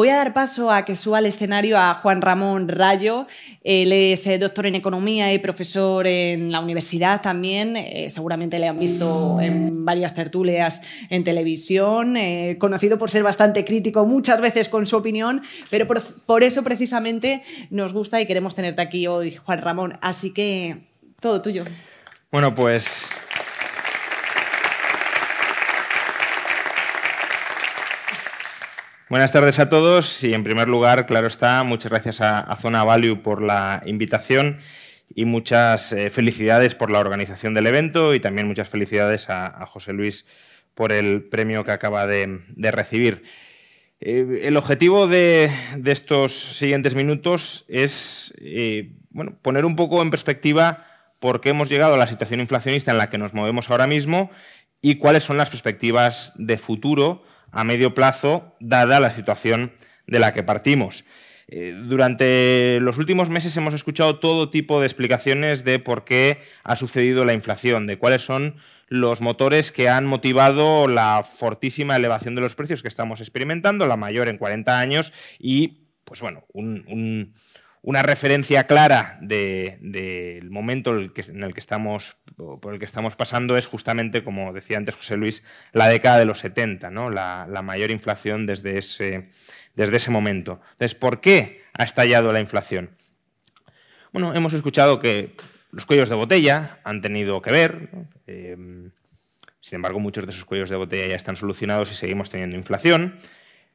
Voy a dar paso a que suba al escenario a Juan Ramón Rayo. Él es eh, doctor en economía y profesor en la universidad también. Eh, seguramente le han visto en varias tertulias en televisión. Eh, conocido por ser bastante crítico muchas veces con su opinión, pero por, por eso precisamente nos gusta y queremos tenerte aquí hoy, Juan Ramón. Así que todo tuyo. Bueno, pues Buenas tardes a todos y en primer lugar, claro está, muchas gracias a, Zona Value por la invitación y muchas eh, felicidades por la organización del evento y también muchas felicidades a, José Luis por el premio que acaba de, recibir. Eh, el objetivo de, estos siguientes minutos es eh, bueno, poner un poco en perspectiva por qué hemos llegado a la situación inflacionista en la que nos movemos ahora mismo y cuáles son las perspectivas de futuro a medio plazo, dada la situación de la que partimos. Eh, durante los últimos meses hemos escuchado todo tipo de explicaciones de por qué ha sucedido la inflación, de cuáles son los motores que han motivado la fortísima elevación de los precios que estamos experimentando, la mayor en 40 años, y pues bueno, un una referencia clara del momento en el, que, estamos, por el que estamos pasando es justamente, como decía antes José Luis, la década de los 70, ¿no? la, mayor inflación desde ese, desde ese momento. Entonces, ¿por qué ha estallado la inflación? Bueno, hemos escuchado que los cuellos de botella han tenido que ver. Em, sin embargo, muchos de esos cuellos de botella ya están solucionados y seguimos teniendo inflación.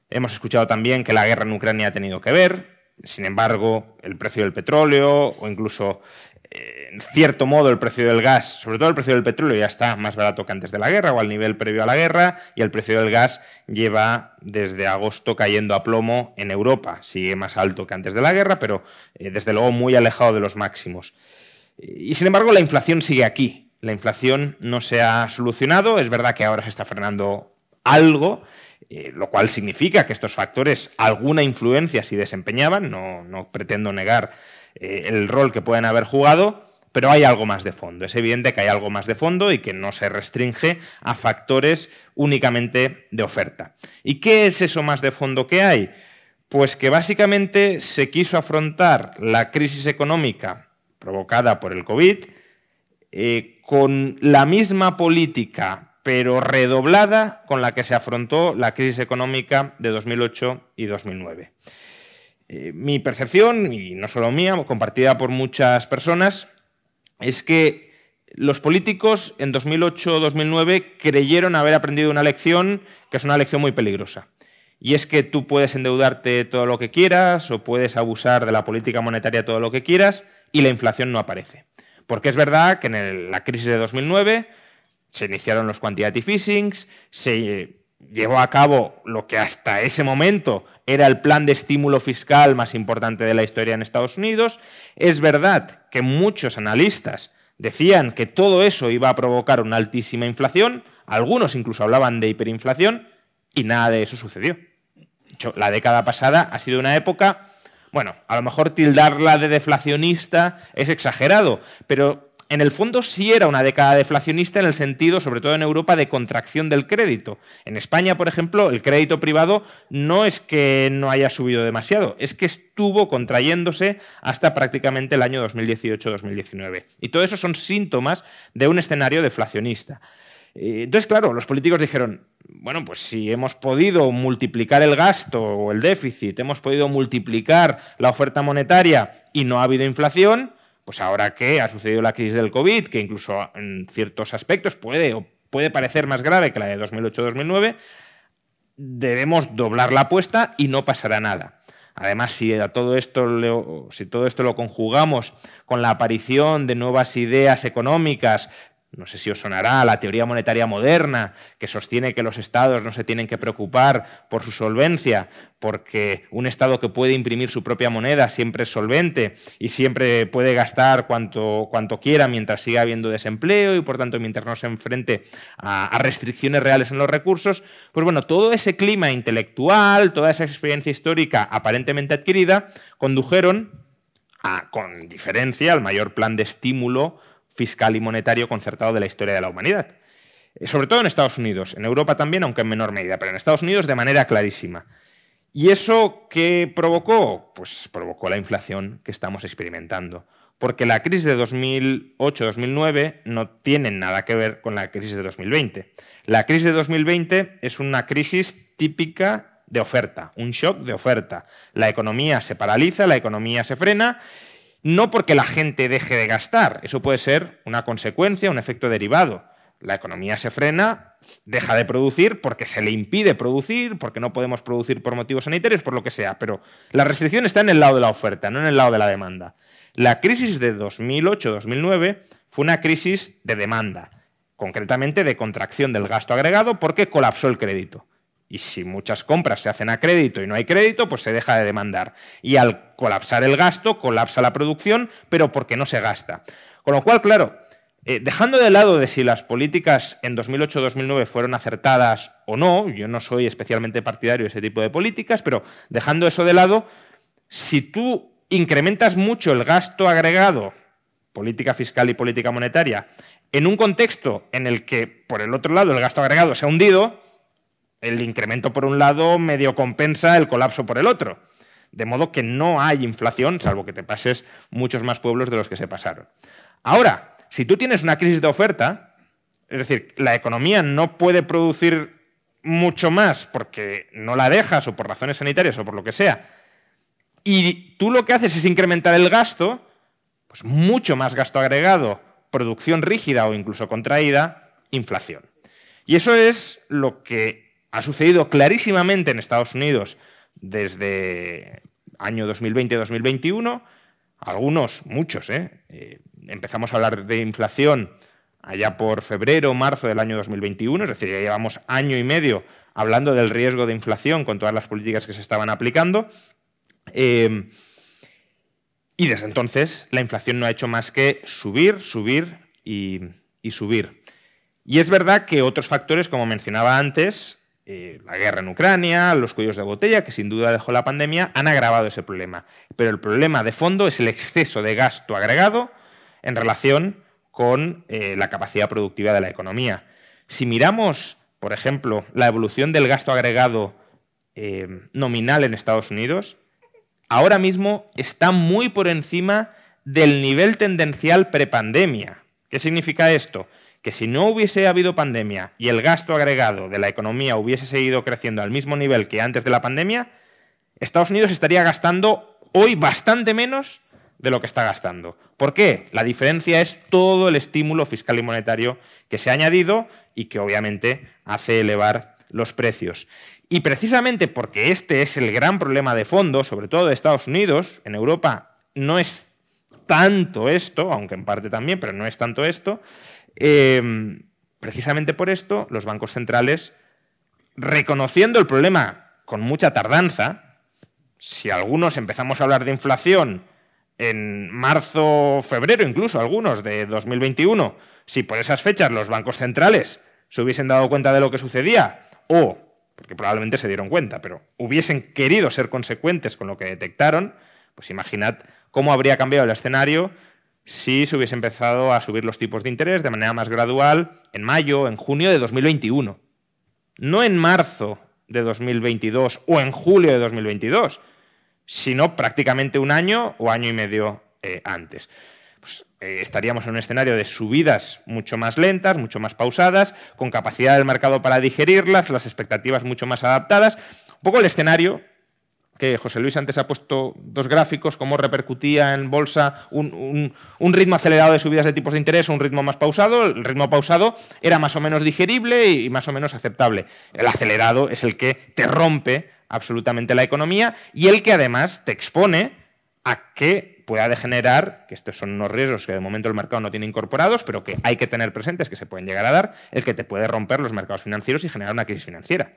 Hemos escuchado también que la guerra en Ucrania ha tenido que ver. Sin embargo, el precio del petróleo o incluso, eh, en cierto modo, el precio del gas, sobre todo el precio del petróleo ya está más barato que antes de la guerra o al nivel previo a la guerra y el precio del gas lleva desde agosto cayendo a plomo en Europa. Sigue más alto que antes de la guerra, pero eh, desde luego muy alejado de los máximos. Y sin embargo, la inflación sigue aquí. La inflación no se ha solucionado. Es verdad que ahora se está frenando algo, eh, lo cual significa que estos factores alguna influencia sí desempeñaban, no, pretendo negar eh, el rol que pueden haber jugado, pero hay algo más de fondo. Es evidente que hay algo más de fondo y que no se restringe a factores únicamente de oferta. ¿Y qué es eso más de fondo que hay? Pues que básicamente se quiso afrontar la crisis económica provocada por el COVID eh, con la misma política pero redoblada con la que se afrontó la crisis económica de 2008 y 2009. Eh, mi percepción, y no solo mía, compartida por muchas personas, es que los políticos en 2008-2009 creyeron haber aprendido una lección que es una lección muy peligrosa. Y es que tú puedes endeudarte todo lo que quieras o puedes abusar de la política monetaria todo lo que quieras y la inflación no aparece. Porque es verdad que en la crisis de 2009 se iniciaron los quantitative easings, se llevó a cabo lo que hasta ese momento era el plan de estímulo fiscal más importante de la historia en Estados Unidos. Es verdad que muchos analistas decían que todo eso iba a provocar una altísima inflación, algunos incluso hablaban de hiperinflación, y nada de eso sucedió. la década pasada ha sido una época, bueno, a lo mejor tildarla de deflacionista es exagerado, pero en el fondo sí era una década deflacionista en el sentido, sobre todo en Europa, de contracción del crédito. En España, por ejemplo, el crédito privado no es que no haya subido demasiado, es que estuvo contrayéndose hasta prácticamente el año 2018-2019. Y todo eso son síntomas de un escenario deflacionista. Eh, entonces, claro, los políticos dijeron, bueno, pues si hemos podido multiplicar el gasto o el déficit, hemos podido multiplicar la oferta monetaria y no ha habido inflación, pues ahora que ha sucedido la crisis del COVID, que incluso en ciertos aspectos puede, puede parecer más grave que la de 2008-2009, debemos doblar la apuesta y no pasará nada. Además, si, todo esto si todo esto lo conjugamos con la aparición de nuevas ideas económicas, no sé si os sonará, la teoría monetaria moderna, que sostiene que los estados no se tienen que preocupar por su solvencia, porque un estado que puede imprimir su propia moneda siempre es solvente y siempre puede gastar cuanto, cuanto quiera mientras siga habiendo desempleo y por tanto mientras no se enfrente a, a restricciones reales en los recursos, pues bueno, todo ese clima intelectual, toda esa experiencia histórica aparentemente adquirida, condujeron a, con diferencia, al mayor plan de estímulo fiscal y monetario concertado de la historia de la humanidad. Eh, sobre todo en Estados Unidos, en Europa también, aunque en menor medida, pero en Estados Unidos de manera clarísima. ¿Y eso qué provocó? Pues provocó la inflación que estamos experimentando. Porque la crisis de 2008-2009 no tiene nada que ver con la crisis de 2020. La crisis de 2020 es una crisis típica de oferta, un shock de oferta. La economía se paraliza, la economía se frena no porque la gente deje de gastar, eso puede ser una consecuencia, un efecto derivado. La economía se frena, deja de producir porque se le impide producir, porque no podemos producir por motivos sanitarios, por lo que sea, pero la restricción está en el lado de la oferta, no en el lado de la demanda. La crisis de 2008-2009 fue una crisis de demanda, concretamente de contracción del gasto agregado porque colapsó el crédito. Y si muchas compras se hacen a crédito y no hay crédito, pues se deja de demandar. Y al colapsar el gasto, colapsa la producción, pero porque no se gasta. Con lo cual, claro, eh, dejando de lado de si las políticas en 2008-2009 fueron acertadas o no, yo no soy especialmente partidario de ese tipo de políticas, pero dejando eso de lado, si tú incrementas mucho el gasto agregado, política fiscal y política monetaria, en un contexto en el que, por el otro lado, el gasto agregado se ha hundido, el incremento por un lado medio compensa el colapso por el otro. De modo que no hay inflación, salvo que te pases muchos más pueblos de los que se pasaron. Ahora, si tú tienes una crisis de oferta, es decir, la economía no puede producir mucho más porque no la dejas o por razones sanitarias o por lo que sea, y tú lo que haces es incrementar el gasto, pues mucho más gasto agregado, producción rígida o incluso contraída, inflación. Y eso es lo que ha sucedido clarísimamente en Estados Unidos desde año 2020-2021, algunos, muchos. ¿eh? ¿eh? empezamos a hablar de inflación allá por febrero, marzo del año 2021, es decir, ya llevamos año y medio hablando del riesgo de inflación con todas las políticas que se estaban aplicando. Eh, y desde entonces la inflación no ha hecho más que subir, subir y, y subir. Y es verdad que otros factores, como mencionaba antes, eh, la guerra en Ucrania, los cuellos de botella, que sin duda dejó la pandemia, han agravado ese problema. Pero el problema de fondo es el exceso de gasto agregado en relación con eh, la capacidad productiva de la economía. Si miramos, por ejemplo, la evolución del gasto agregado eh, nominal en Estados Unidos, ahora mismo está muy por encima del nivel tendencial prepandemia. ¿Qué significa esto? Que si no hubiese habido pandemia y el gasto agregado de la economía hubiese seguido creciendo al mismo nivel que antes de la pandemia, Estados Unidos estaría gastando hoy bastante menos de lo que está gastando. ¿Por qué? La diferencia es todo el estímulo fiscal y monetario que se ha añadido y que obviamente hace elevar los precios. Y precisamente porque este es el gran problema de fondo, sobre todo de Estados Unidos, en Europa no es tanto esto, aunque en parte también, pero no es tanto esto, Em, precisamente por esto, los bancos centrales, reconociendo el problema con mucha tardanza, si algunos empezamos a hablar de inflación en marzo, febrero, incluso algunos de 2021, si por esas fechas los bancos centrales se hubiesen dado cuenta de lo que sucedía, o, porque probablemente se dieron cuenta, pero hubiesen querido ser consecuentes con lo que detectaron, pues imaginad cómo habría cambiado el escenario si se hubiese empezado a subir los tipos de interés de manera más gradual en mayo, en junio de 2021. No en marzo de 2022 o en julio de 2022, sino prácticamente un año o año y medio eh, antes. Pues, eh, estaríamos en un escenario de subidas mucho más lentas, mucho más pausadas, con capacidad del mercado para digerirlas, las expectativas mucho más adaptadas. Un poco el escenario que José Luis antes ha puesto dos gráficos, cómo repercutía en bolsa un, ritmo acelerado de subidas de tipos de interés un ritmo más pausado. El ritmo pausado era más o menos digerible y más o menos aceptable. El acelerado es el que te rompe absolutamente la economía y el que además te expone a que pueda degenerar, que estos son unos riesgos que de momento el mercado no tiene incorporados, pero que hay que tener presentes que se pueden llegar a dar, el que te puede romper los mercados financieros y generar una crisis financiera.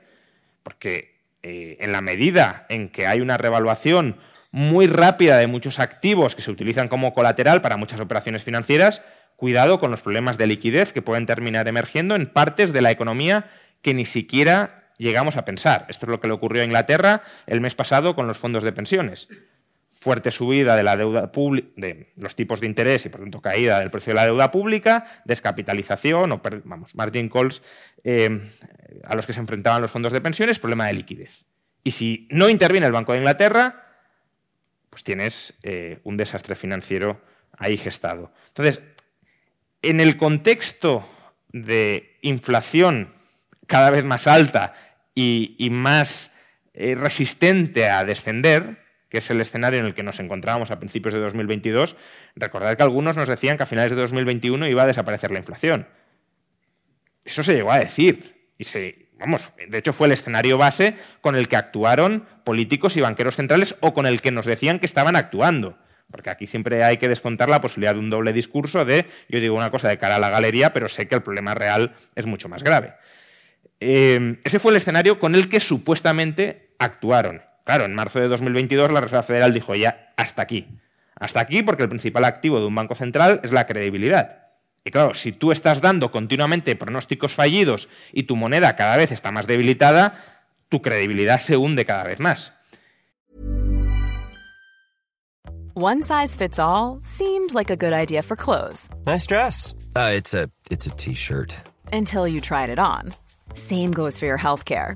Porque eh, en la medida en que hay una revaluación muy rápida de muchos activos que se utilizan como colateral para muchas operaciones financieras, cuidado con los problemas de liquidez que pueden terminar emergiendo en partes de la economía que ni siquiera llegamos a pensar. Esto es lo que le ocurrió a Inglaterra el mes pasado con los fondos de pensiones. Fuerte subida de la deuda de los tipos de interés y por tanto caída del precio de la deuda pública, descapitalización o vamos, margin calls eh, a los que se enfrentaban los fondos de pensiones, problema de liquidez. Y si no interviene el Banco de Inglaterra, pues tienes eh, un desastre financiero ahí gestado. Entonces, en el contexto de inflación cada vez más alta y, más eh, resistente a descender, que es el escenario en el que nos encontrábamos a principios de 2022, recordad que algunos nos decían que a finales de 2021 iba a desaparecer la inflación. Eso se llegó a decir y se, vamos, de hecho fue el escenario base con el que actuaron políticos y banqueros centrales o con el que nos decían que estaban actuando. Porque aquí siempre hay que descontar la posibilidad de un doble discurso de yo digo una cosa de cara a la galería, pero sé que el problema real es mucho más grave. Eh, ese fue el escenario con el que supuestamente actuaron. Claro, en marzo de 2022 la Reserva Federal dijo ya hasta aquí. Hasta aquí porque el principal activo de un banco central es la credibilidad. Y claro, si tú estás dando continuamente pronósticos fallidos y tu moneda cada vez está más debilitada, tu credibilidad se hunde cada vez más. One size fits all seemed like a good idea for clothes. Nice dress. Uh, it's a it's a t-shirt. Until you tried it on. Same goes for your healthcare.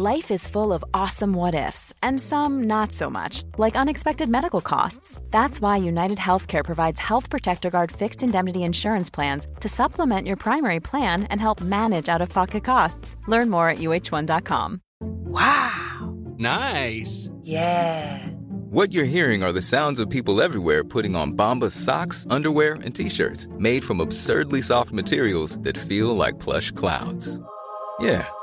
Life is full of awesome what ifs, and some not so much, like unexpected medical costs. That's why United Healthcare provides Health Protector Guard fixed indemnity insurance plans to supplement your primary plan and help manage out of pocket costs. Learn more at uh1.com. Wow! Nice! Yeah! What you're hearing are the sounds of people everywhere putting on Bombas socks, underwear, and t shirts made from absurdly soft materials that feel like plush clouds. Yeah,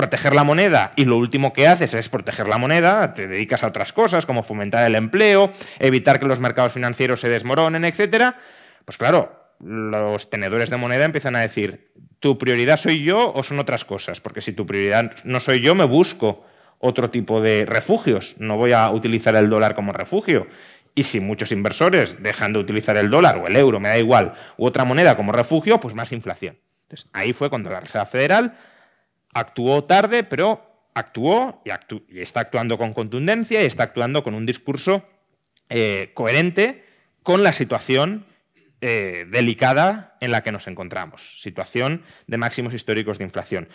proteger la moneda y lo último que haces es proteger la moneda, te dedicas a otras cosas como fomentar el empleo, evitar que los mercados financieros se desmoronen, etcétera, pues claro, los tenedores de moneda empiezan a decir, ¿tu prioridad soy yo o son otras cosas? Porque si tu prioridad no soy yo, me busco otro tipo de refugios, no voy a utilizar el dólar como refugio. Y si muchos inversores dejan de utilizar el dólar o el euro, me da igual, u otra moneda como refugio, pues más inflación. Entonces, ahí fue cuando la Reserva Federal actuó tarde, pero actuó y, está actuando con contundencia y está actuando con un discurso eh, coherente con la situación eh, delicada en la que nos encontramos. Situación de máximos históricos de inflación.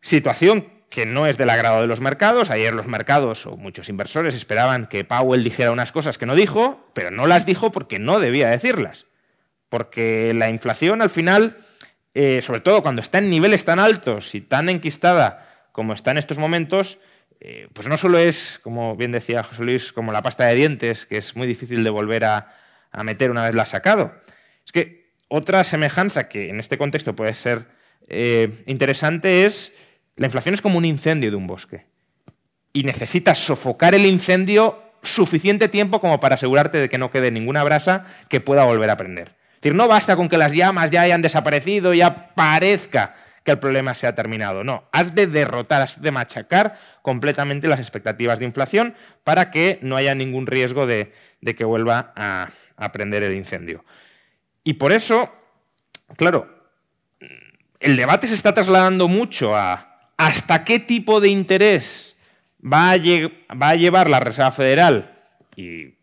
Situación que no es del agrado de los mercados. Ayer los mercados o muchos inversores esperaban que Powell dijera unas cosas que no dijo, pero no las dijo porque no debía decirlas. Porque la inflación al final eh, sobre todo cuando está en niveles tan altos y tan enquistada como está en estos momentos, eh, pues no solo es, como bien decía José Luis, como la pasta de dientes, que es muy difícil de volver a, meter una vez la ha sacado. Es que otra semejanza que en este contexto puede ser eh, interesante es la inflación es como un incendio de un bosque. Y necesitas sofocar el incendio suficiente tiempo como para asegurarte de que no quede ninguna brasa que pueda volver a prender decir, no basta con que las llamas ya hayan desaparecido, ya parezca que el problema se ha terminado. No, has de derrotar, has de machacar completamente las expectativas de inflación para que no haya ningún riesgo de, que vuelva a, prender el incendio. Y por eso, claro, el debate se está trasladando mucho a hasta qué tipo de interés va a llevar la Reserva Federal y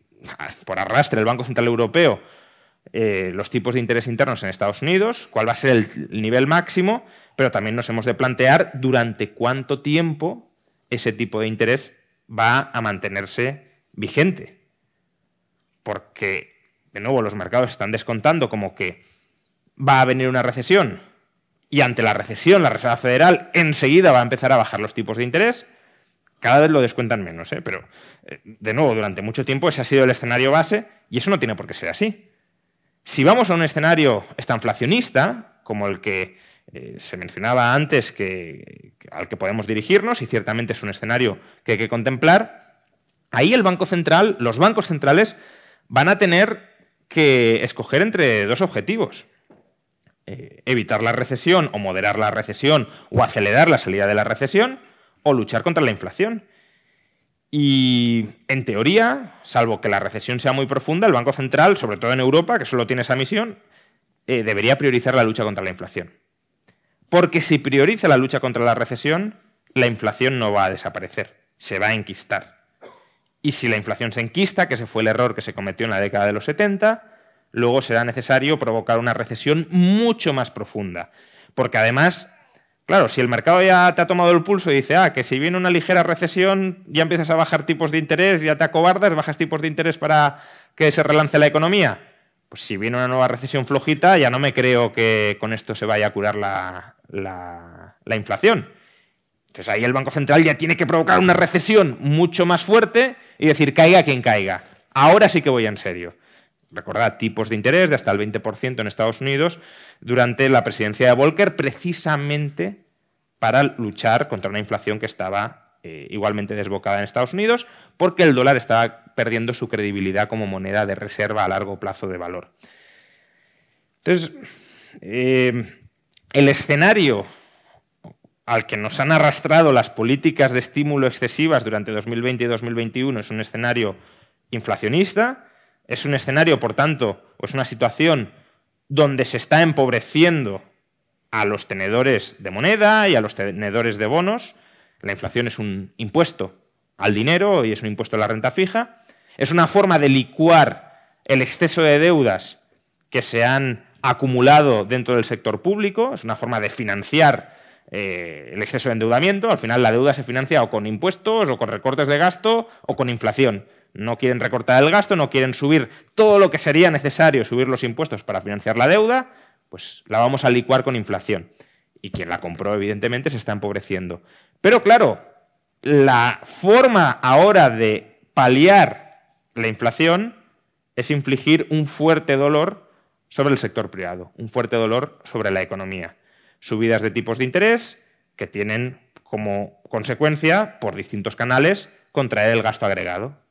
por arrastre el Banco Central Europeo eh, los tipos de interés internos en Estados Unidos, cuál va a ser el nivel máximo, pero también nos hemos de plantear durante cuánto tiempo ese tipo de interés va a mantenerse vigente. Porque, de nuevo, los mercados están descontando como que va a venir una recesión y ante la recesión la Reserva Federal enseguida va a empezar a bajar los tipos de interés. Cada vez lo descuentan menos, ¿eh? pero eh, de nuevo, durante mucho tiempo ese ha sido el escenario base y eso no tiene por qué ser así. Si vamos a un escenario estanflacionista, como el que eh, se mencionaba antes, que, al que podemos dirigirnos, y ciertamente es un escenario que hay que contemplar, ahí el Banco Central, los bancos centrales, van a tener que escoger entre dos objetivos. Eh, evitar la recesión o moderar la recesión o acelerar la salida de la recesión o luchar contra la inflación. Y en teoría, salvo que la recesión sea muy profunda, el Banco Central, sobre todo en Europa, que solo tiene esa misión, eh, debería priorizar la lucha contra la inflación. Porque si prioriza la lucha contra la recesión, la inflación no va a desaparecer, se va a enquistar. Y si la inflación se enquista, que ese fue el error que se cometió en la década de los 70, luego será necesario provocar una recesión mucho más profunda. Porque además Claro, si el mercado ya te ha tomado el pulso y dice, ah, que si viene una ligera recesión ya empiezas a bajar tipos de interés, ya te acobardas, bajas tipos de interés para que se relance la economía. Pues si viene una nueva recesión flojita, ya no me creo que con esto se vaya a curar la, la inflación. Entonces ahí el Banco Central ya tiene que provocar una recesión mucho más fuerte y decir, caiga quien caiga. Ahora sí que voy en serio recordad, tipos de interés de hasta el 20% en Estados Unidos durante la presidencia de Volcker, precisamente para luchar contra una inflación que estaba eh, igualmente desbocada en Estados Unidos, porque el dólar estaba perdiendo su credibilidad como moneda de reserva a largo plazo de valor. Entonces, eh, el escenario al que nos han arrastrado las políticas de estímulo excesivas durante 2020 y 2021 es un escenario inflacionista, es un escenario, por tanto, o es una situación donde se está empobreciendo a los tenedores de moneda y a los tenedores de bonos. La inflación es un impuesto al dinero y es un impuesto a la renta fija. Es una forma de licuar el exceso de deudas que se han acumulado dentro del sector público, es una forma de financiar eh, el exceso de endeudamiento. Al final la deuda se financia o con impuestos o con recortes de gasto o con inflación no quieren recortar el gasto, no quieren subir todo lo que sería necesario subir los impuestos para financiar la deuda, pues la vamos a licuar con inflación. Y quien la compró, evidentemente, se está empobreciendo. Pero claro, la forma ahora de paliar la inflación es infligir un fuerte dolor sobre el sector privado, un fuerte dolor sobre la economía. Subidas de tipos de interés que tienen como consecuencia, por distintos canales, contraer el gasto agregado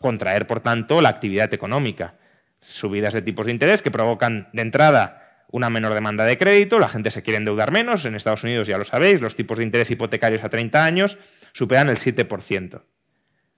contraer, por tanto, la actividad económica. Subidas de tipos de interés que provocan, de entrada, una menor demanda de crédito, la gente se quiere endeudar menos, en Estados Unidos ya lo sabéis, los tipos de interés hipotecarios a 30 años superan el 7%.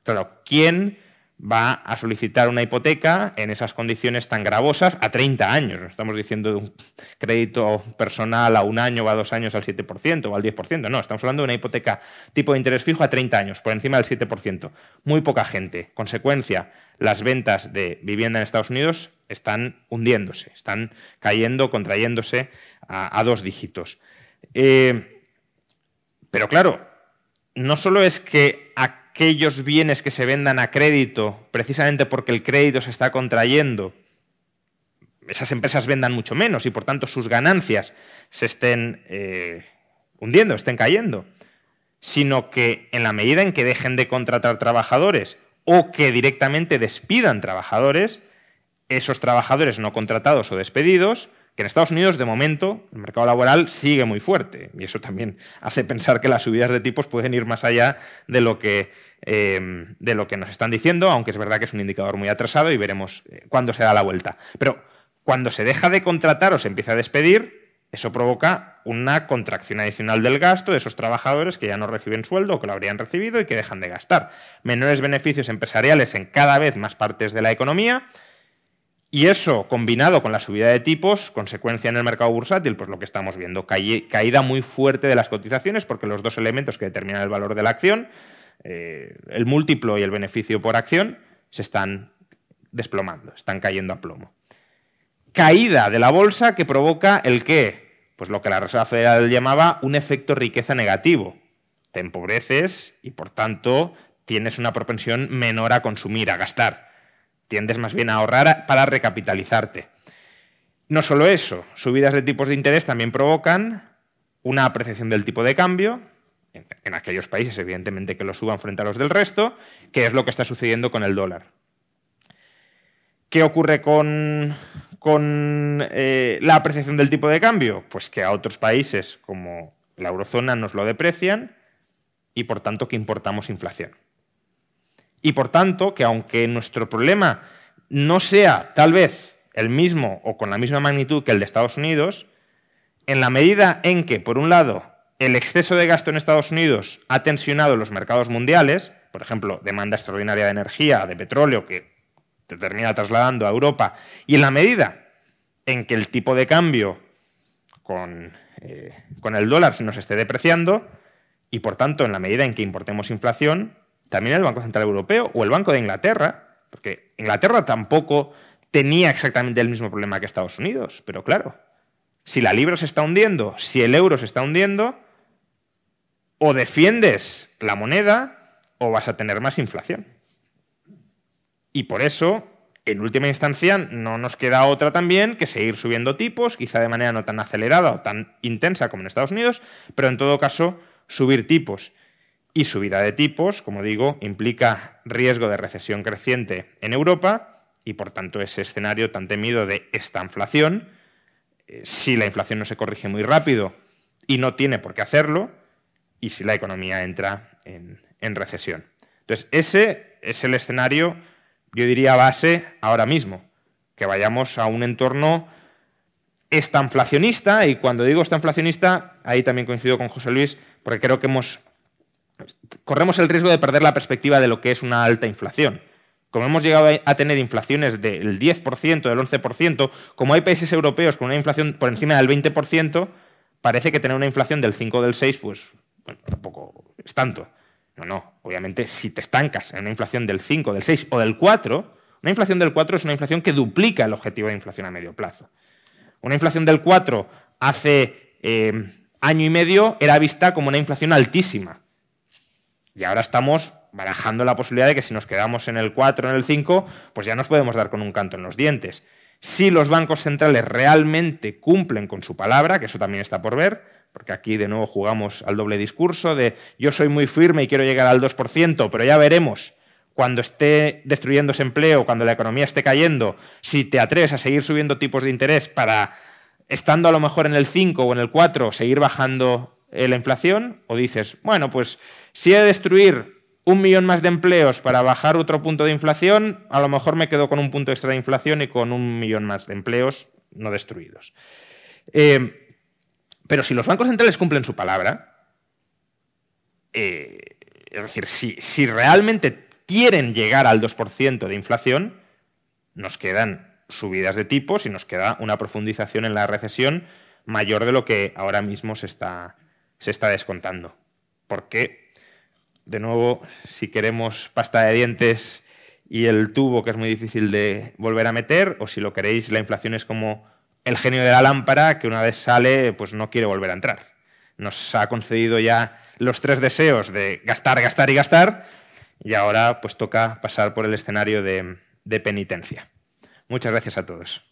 Claro, ¿quién va a solicitar una hipoteca en esas condiciones tan gravosas a 30 años. Estamos diciendo de un crédito personal a un año o a dos años al 7% o al 10%. No, estamos hablando de una hipoteca tipo de interés fijo a 30 años, por encima del 7%. Muy poca gente. Consecuencia, las ventas de vivienda en Estados Unidos están hundiéndose, están cayendo, contrayéndose a, dos dígitos. Eh, pero claro, no solo es que aquellos bienes que se vendan a crédito, precisamente porque el crédito se está contrayendo, esas empresas vendan mucho menos y por tanto sus ganancias se estén eh, hundiendo, estén cayendo, sino que en la medida en que dejen de contratar trabajadores o que directamente despidan trabajadores, esos trabajadores no contratados o despedidos que en Estados Unidos, de momento, el mercado laboral sigue muy fuerte. Y eso también hace pensar que las subidas de tipos pueden ir más allá de lo que, eh, de lo que nos están diciendo, aunque es verdad que es un indicador muy atrasado y veremos eh, cuándo se da la vuelta. Pero cuando se deja de contratar o se empieza a despedir, eso provoca una contracción adicional del gasto de esos trabajadores que ya no reciben sueldo o que lo habrían recibido y que dejan de gastar. Menores beneficios empresariales en cada vez más partes de la economía y eso, combinado con la subida de tipos, consecuencia en el mercado bursátil, pues lo que estamos viendo, caída muy fuerte de las cotizaciones, porque los dos elementos que determinan el valor de la acción, eh, el múltiplo y el beneficio por acción, se están desplomando, están cayendo a plomo. caída de la bolsa que provoca el qué? Pues lo que la Reserva Federal llamaba un efecto riqueza negativo. Te empobreces y por tanto tienes una propensión menor a consumir, a gastar. Tiendes más bien a ahorrar para recapitalizarte. No solo eso, subidas de tipos de interés también provocan una apreciación del tipo de cambio, en, aquellos países evidentemente que lo suban frente a los del resto, que es lo que está sucediendo con el dólar. ¿Qué ocurre con, eh, la apreciación del tipo de cambio? Pues que a otros países como la eurozona nos lo deprecian y por tanto que importamos inflación. Y por tanto que aunque nuestro problema no sea tal vez el mismo o con la misma magnitud que el de Estados Unidos, en la medida en que, por un lado, el exceso de gasto en Estados Unidos ha tensionado los mercados mundiales, por ejemplo, demanda extraordinaria de energía, de petróleo, que te termina trasladando a Europa, y en la medida en que el tipo de cambio con, eh, con el dólar se nos esté depreciando, y por tanto, en la medida en que importemos inflación, también el Banco Central Europeo o el Banco de Inglaterra, porque Inglaterra tampoco tenía exactamente el mismo problema que Estados Unidos, pero claro, si la libra se está hundiendo, si el euro se está hundiendo, o defiendes la moneda o vas a tener más inflación. Y por eso, en última instancia, no nos queda otra también que seguir subiendo tipos, quizá de manera no tan acelerada o tan intensa como en Estados Unidos, pero en todo caso subir tipos. Y subida de tipos, como digo, implica riesgo de recesión creciente en Europa y por tanto ese escenario tan temido de esta inflación, eh, si la inflación no se corrige muy rápido y no tiene por qué hacerlo, y si la economía entra en, recesión. Entonces, ese es el escenario, yo diría, base ahora mismo, que vayamos a un entorno estanflacionista, y cuando digo estanflacionista, ahí también coincido con José Luis, porque creo que hemos, corremos el riesgo de perder la perspectiva de lo que es una alta inflación. Como hemos llegado a tener inflaciones del 10%, del 11%, como hay países europeos con una inflación por encima del 20%, parece que tener una inflación del 5 o del 6, pues bueno, tampoco es tanto. No, no. Obviamente, si te estancas en una inflación del 5, del 6 o del 4, una inflación del 4 es una inflación que duplica el objetivo de inflación a medio plazo. Una inflación del 4 hace eh, año y medio era vista como una inflación altísima. Y ahora estamos barajando la posibilidad de que si nos quedamos en el 4, en el 5, pues ya nos podemos dar con un canto en los dientes. Si los bancos centrales realmente cumplen con su palabra, que eso también está por ver, porque aquí de nuevo jugamos al doble discurso de yo soy muy firme y quiero llegar al 2%, pero ya veremos cuando esté destruyéndose empleo, cuando la economía esté cayendo, si te atreves a seguir subiendo tipos de interés para, estando a lo mejor en el 5 o en el 4, seguir bajando eh, la inflación, o dices, bueno, pues si he de destruir un millón más de empleos para bajar otro punto de inflación, a lo mejor me quedo con un punto extra de inflación y con un millón más de empleos no destruidos. Eh, pero si los bancos centrales cumplen su palabra, eh, es decir, si, realmente quieren llegar al 2% de inflación, nos quedan subidas de tipos y nos queda una profundización en la recesión mayor de lo que ahora mismo se está, se está descontando. Porque, de nuevo, si queremos pasta de dientes y el tubo, que es muy difícil de volver a meter, o si lo queréis, la inflación es como el genio de la lámpara que una vez sale, pues no quiere volver a entrar. Nos ha concedido ya los tres deseos de gastar, gastar y gastar, y ahora pues toca pasar por el escenario de, de penitencia. Muchas gracias a todos.